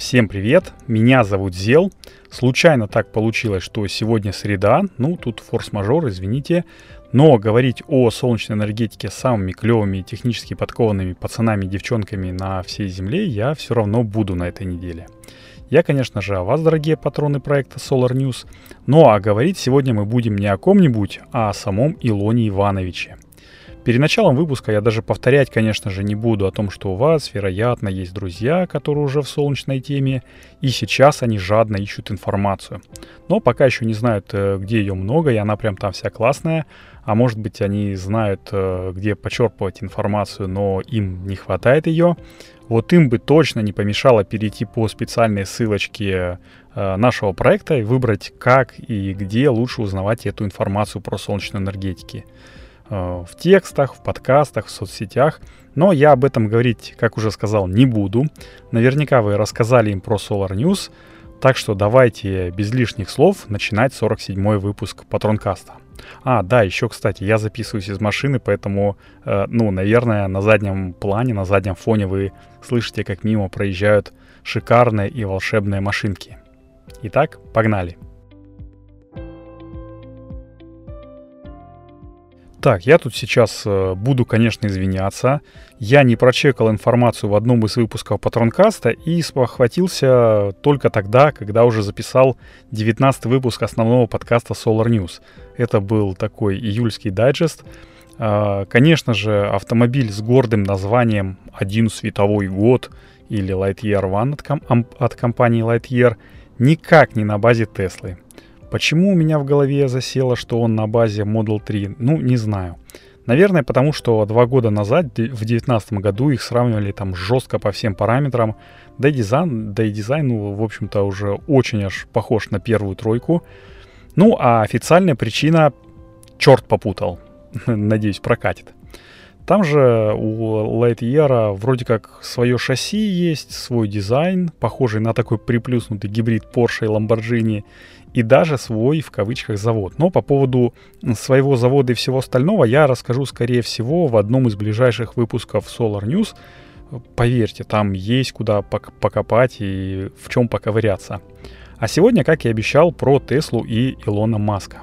Всем привет, меня зовут Зел. Случайно так получилось, что сегодня среда, ну тут форс-мажор, извините, но говорить о солнечной энергетике с самыми клевыми технически подкованными пацанами и девчонками на всей земле я все равно буду на этой неделе. Я, конечно же, о вас, дорогие патроны проекта Solar News, но а говорить сегодня мы будем не о ком-нибудь, а о самом Илоне Ивановиче – Перед началом выпуска я даже повторять, конечно же, не буду о том, что у вас, вероятно, есть друзья, которые уже в солнечной теме, и сейчас они жадно ищут информацию. Но пока еще не знают, э, где ее много, и она прям там вся классная. А может быть, они знают, э, где почерпывать информацию, но им не хватает ее. Вот им бы точно не помешало перейти по специальной ссылочке э, нашего проекта и выбрать, как и где лучше узнавать эту информацию про солнечную энергетику. Э, в текстах, в подкастах, в соцсетях. Но я об этом говорить, как уже сказал, не буду. Наверняка вы рассказали им про Solar News. Так что давайте без лишних слов начинать 47-й выпуск Патронкаста. А, да, еще, кстати, я записываюсь из машины, поэтому, э, ну, наверное, на заднем плане, на заднем фоне вы слышите, как мимо проезжают шикарные и волшебные машинки. Итак, погнали! Так, я тут сейчас э, буду, конечно, извиняться. Я не прочекал информацию в одном из выпусков Патронкаста и спохватился только тогда, когда уже записал 19 выпуск основного подкаста Solar News. Это был такой июльский дайджест. Э, конечно же, автомобиль с гордым названием «Один световой год» или Lightyear One от, от компании Lightyear никак не на базе Теслы. Почему у меня в голове засело, что он на базе Model 3? Ну, не знаю. Наверное, потому что два года назад, в 2019 году, их сравнивали там жестко по всем параметрам. Да и дизайн, да и дизайн, ну, в общем-то, уже очень аж похож на первую тройку. Ну, а официальная причина черт попутал. Надеюсь, прокатит. Там же у Lightyear вроде как свое шасси есть, свой дизайн, похожий на такой приплюснутый гибрид Porsche и Lamborghini и даже свой, в кавычках, завод. Но по поводу своего завода и всего остального я расскажу, скорее всего, в одном из ближайших выпусков Solar News. Поверьте, там есть куда покопать и в чем поковыряться. А сегодня, как и обещал, про Теслу и Илона Маска.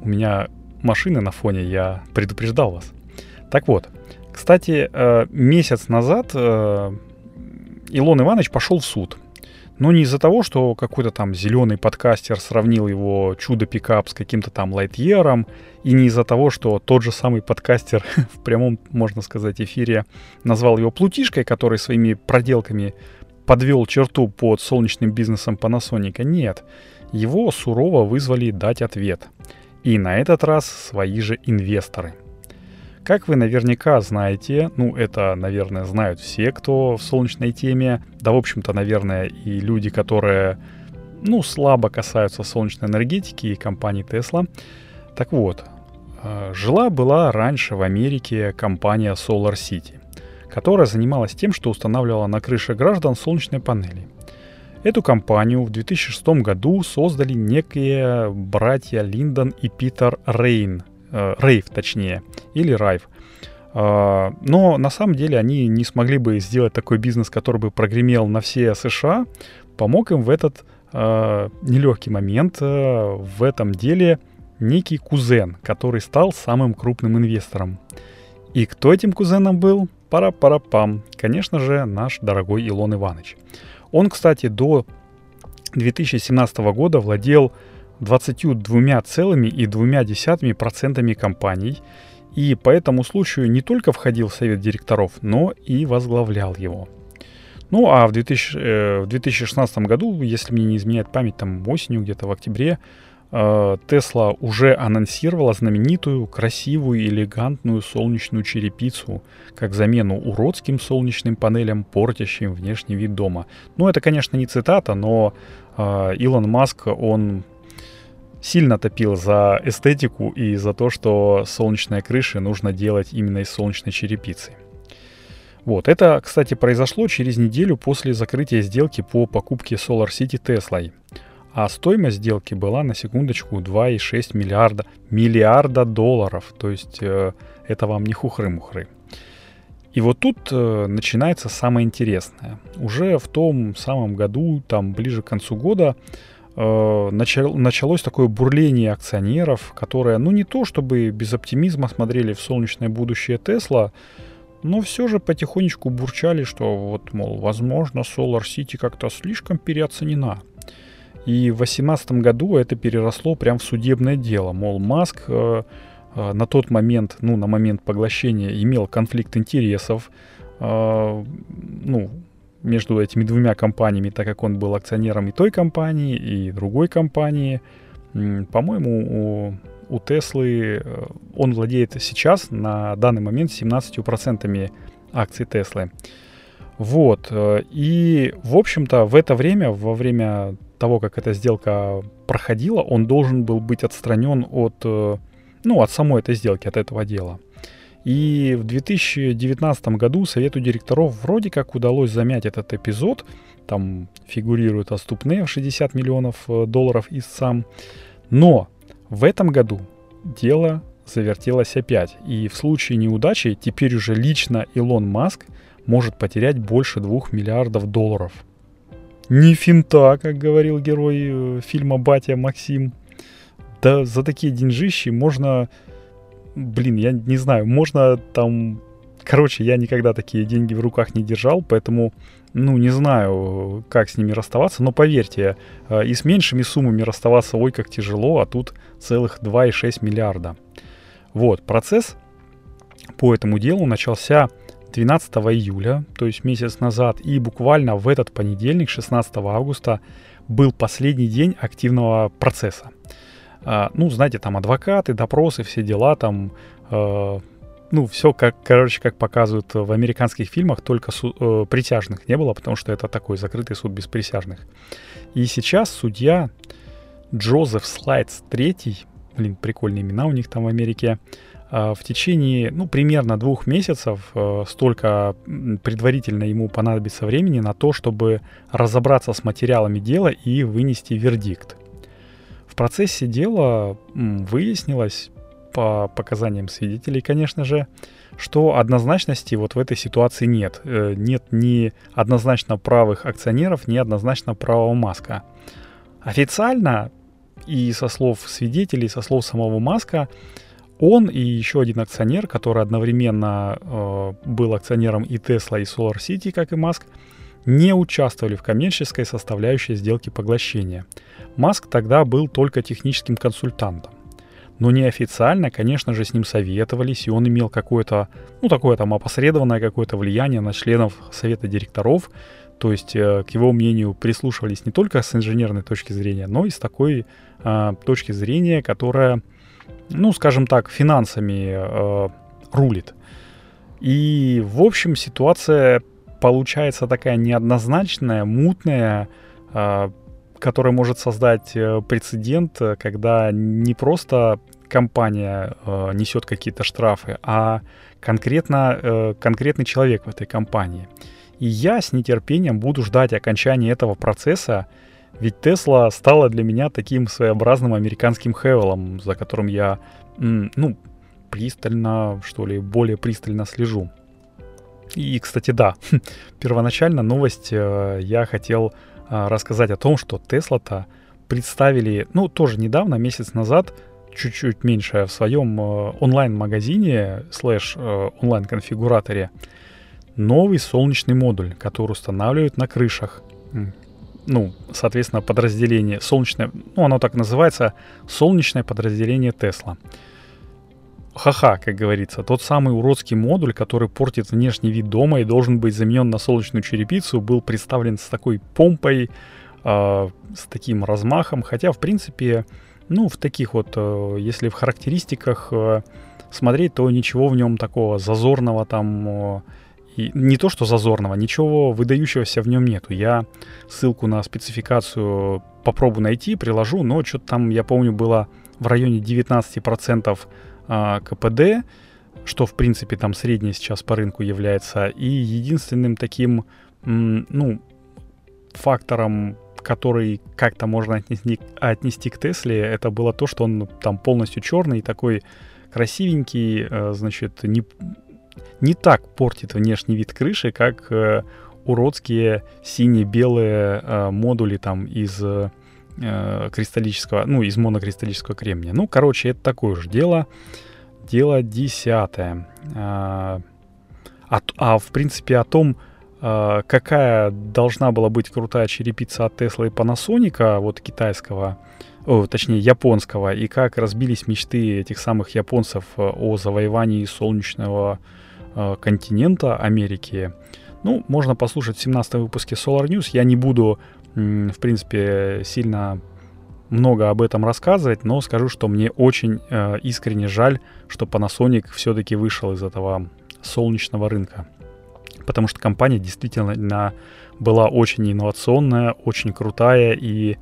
У меня машины на фоне, я предупреждал вас. Так вот, кстати, э, месяц назад э, Илон Иванович пошел в суд но не из-за того, что какой-то там зеленый подкастер сравнил его чудо-пикап с каким-то там лайтьером, и не из-за того, что тот же самый подкастер в прямом, можно сказать, эфире назвал его плутишкой, который своими проделками подвел черту под солнечным бизнесом Panasonic. Нет, его сурово вызвали дать ответ. И на этот раз свои же инвесторы – как вы наверняка знаете, ну это, наверное, знают все, кто в солнечной теме, да, в общем-то, наверное, и люди, которые, ну, слабо касаются солнечной энергетики и компании Tesla. Так вот, э, жила-была раньше в Америке компания Solar City, которая занималась тем, что устанавливала на крыше граждан солнечные панели. Эту компанию в 2006 году создали некие братья Линдон и Питер Рейн – Э, Рейв точнее, или Райв. А, но на самом деле они не смогли бы сделать такой бизнес, который бы прогремел на все США. Помог им в этот э, нелегкий момент э, в этом деле некий кузен, который стал самым крупным инвестором. И кто этим кузеном был? Пара-пара-пам. Конечно же, наш дорогой Илон Иванович. Он, кстати, до 2017 года владел 22,2% компаний и по этому случаю не только входил в совет директоров, но и возглавлял его. Ну а в, 2000, э, в 2016 году, если мне не изменяет память, там осенью где-то в октябре, Тесла э, уже анонсировала знаменитую, красивую, элегантную солнечную черепицу как замену уродским солнечным панелям, портящим внешний вид дома. Ну, это, конечно, не цитата, но э, Илон Маск, он сильно топил за эстетику и за то, что солнечные крыши нужно делать именно из солнечной черепицы. Вот, это, кстати, произошло через неделю после закрытия сделки по покупке Solar City Tesla. А стоимость сделки была, на секундочку, 2,6 миллиарда, миллиарда долларов. То есть э, это вам не хухры-мухры. И вот тут э, начинается самое интересное. Уже в том самом году, там ближе к концу года, началось такое бурление акционеров, которые, ну не то чтобы без оптимизма смотрели в солнечное будущее Тесла, но все же потихонечку бурчали, что вот, мол, возможно, Solar City как-то слишком переоценена. И в 2018 году это переросло прям в судебное дело. Мол, Маск э, э, на тот момент, ну, на момент поглощения имел конфликт интересов, э, ну, между этими двумя компаниями, так как он был акционером и той компании, и другой компании. По-моему, у, у Теслы э, он владеет сейчас на данный момент 17% акций Теслы. Вот. Э, и, в общем-то, в это время, во время того, как эта сделка проходила, он должен был быть отстранен от, э, ну, от самой этой сделки, от этого дела. И в 2019 году Совету директоров вроде как удалось замять этот эпизод. Там фигурирует отступные в 60 миллионов э, долларов истцам. Но в этом году дело завертелось опять. И в случае неудачи теперь уже лично Илон Маск может потерять больше 2 миллиардов долларов. Не финта, как говорил герой э, фильма «Батя» Максим. Да за такие деньжищи можно... Блин, я не знаю, можно там... Короче, я никогда такие деньги в руках не держал, поэтому, ну, не знаю, как с ними расставаться, но поверьте, э, и с меньшими суммами расставаться, ой, как тяжело, а тут целых 2,6 миллиарда. Вот, процесс по этому делу начался 12 июля, то есть месяц назад, и буквально в этот понедельник, 16 августа, был последний день активного процесса. А, ну, знаете, там адвокаты, допросы, все дела, там, э, ну, все как, короче, как показывают в американских фильмах, только су- э, присяжных не было, потому что это такой закрытый суд без присяжных. И сейчас судья Джозеф Слайдс III, блин, прикольные имена у них там в Америке, а, в течение, ну, примерно двух месяцев э, столько предварительно ему понадобится времени на то, чтобы разобраться с материалами дела и вынести вердикт. В процессе дела выяснилось, по показаниям свидетелей, конечно же, что однозначности вот в этой ситуации нет. Э, нет ни однозначно правых акционеров, ни однозначно правого Маска. Официально и со слов свидетелей, со слов самого Маска, он и еще один акционер, который одновременно э, был акционером и Tesla, и Solar City, как и Маск, не участвовали в коммерческой составляющей сделки поглощения. Маск тогда был только техническим консультантом. Но неофициально, конечно же, с ним советовались, и он имел какое-то, ну, такое там опосредованное какое-то влияние на членов совета директоров, то есть э, к его мнению прислушивались не только с инженерной точки зрения, но и с такой э, точки зрения, которая ну, скажем так, финансами э, рулит. И, в общем, ситуация получается такая неоднозначная, мутная, э, которая может создать э, прецедент, когда не просто компания э, несет какие-то штрафы, а конкретно, э, конкретный человек в этой компании. И я с нетерпением буду ждать окончания этого процесса, ведь Тесла стала для меня таким своеобразным американским Хевелом, за которым я, ну, пристально, что ли, более пристально слежу. И, кстати, да, первоначально новость э, я хотел э, рассказать о том, что Тесла-то представили, ну, тоже недавно, месяц назад, чуть-чуть меньше, в своем э, онлайн-магазине, слэш онлайн-конфигураторе, новый солнечный модуль, который устанавливают на крышах ну, соответственно, подразделение солнечное, ну, оно так называется, солнечное подразделение Тесла. Ха-ха, как говорится, тот самый уродский модуль, который портит внешний вид дома и должен быть заменен на солнечную черепицу, был представлен с такой помпой, э, с таким размахом, хотя, в принципе, ну, в таких вот, э, если в характеристиках э, смотреть, то ничего в нем такого зазорного там э, и не то, что зазорного, ничего выдающегося в нем нету. Я ссылку на спецификацию попробую найти, приложу, но что-то там, я помню, было в районе 19% а, КПД, что, в принципе, там среднее сейчас по рынку является. И единственным таким, ну, фактором, который как-то можно отнести, отнести к Тесле, это было то, что он там полностью черный, такой красивенький, э, значит, не, не так портит внешний вид крыши, как э, уродские сине-белые э, модули там из э, кристаллического, ну, из монокристаллического кремния. Ну, короче, это такое же дело. Дело десятое. А, а, а в принципе о том, а, какая должна была быть крутая черепица от Tesla и Panasonic, вот китайского, о, точнее японского, и как разбились мечты этих самых японцев э, о завоевании солнечного э, континента Америки, ну, можно послушать в 17 выпуске Solar News. Я не буду, в принципе, сильно много об этом рассказывать, но скажу, что мне очень э, искренне жаль, что Panasonic все-таки вышел из этого солнечного рынка. Потому что компания действительно была очень инновационная, очень крутая, и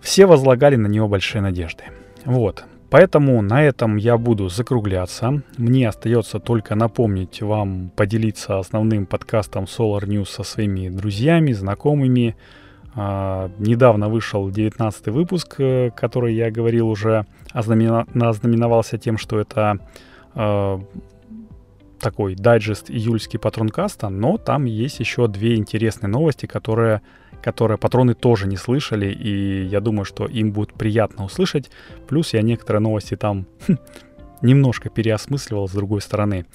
все возлагали на нее большие надежды. Вот. Поэтому на этом я буду закругляться. Мне остается только напомнить вам поделиться основным подкастом Solar News со своими друзьями, знакомыми. А, недавно вышел 19 выпуск, э, который я говорил уже, ознаменовался тем, что это а, такой дайджест июльский патронкаста, но там есть еще две интересные новости, которые, которые патроны тоже не слышали, и я думаю, что им будет приятно услышать. Плюс я некоторые новости там хм, немножко переосмысливал с другой стороны.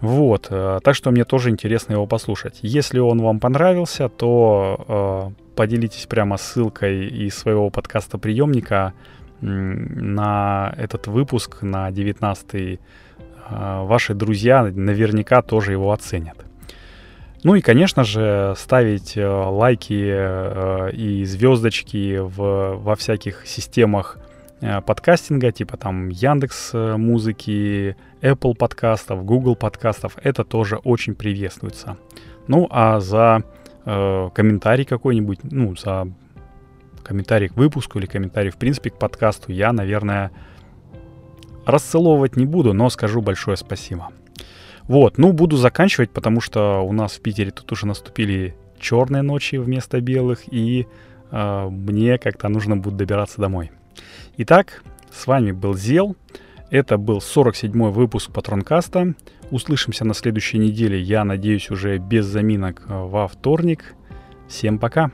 Вот, э, так что мне тоже интересно его послушать. Если он вам понравился, то э, поделитесь прямо ссылкой из своего подкаста приемника на этот выпуск, на 19 а, ваши друзья наверняка тоже его оценят. Ну и, конечно же, ставить э, лайки э, и звездочки в, во всяких системах э, подкастинга, типа там Яндекс музыки, Apple подкастов, Google подкастов, это тоже очень приветствуется. Ну а за э, комментарий какой-нибудь, ну за комментарий к выпуску или комментарий в принципе к подкасту я, наверное, Расцеловывать не буду, но скажу большое спасибо. Вот, ну буду заканчивать, потому что у нас в Питере тут уже наступили черные ночи вместо белых, и э, мне как-то нужно будет добираться домой. Итак, с вами был Зел. Это был 47-й выпуск Патронкаста. Услышимся на следующей неделе, я надеюсь, уже без заминок э, во вторник. Всем пока!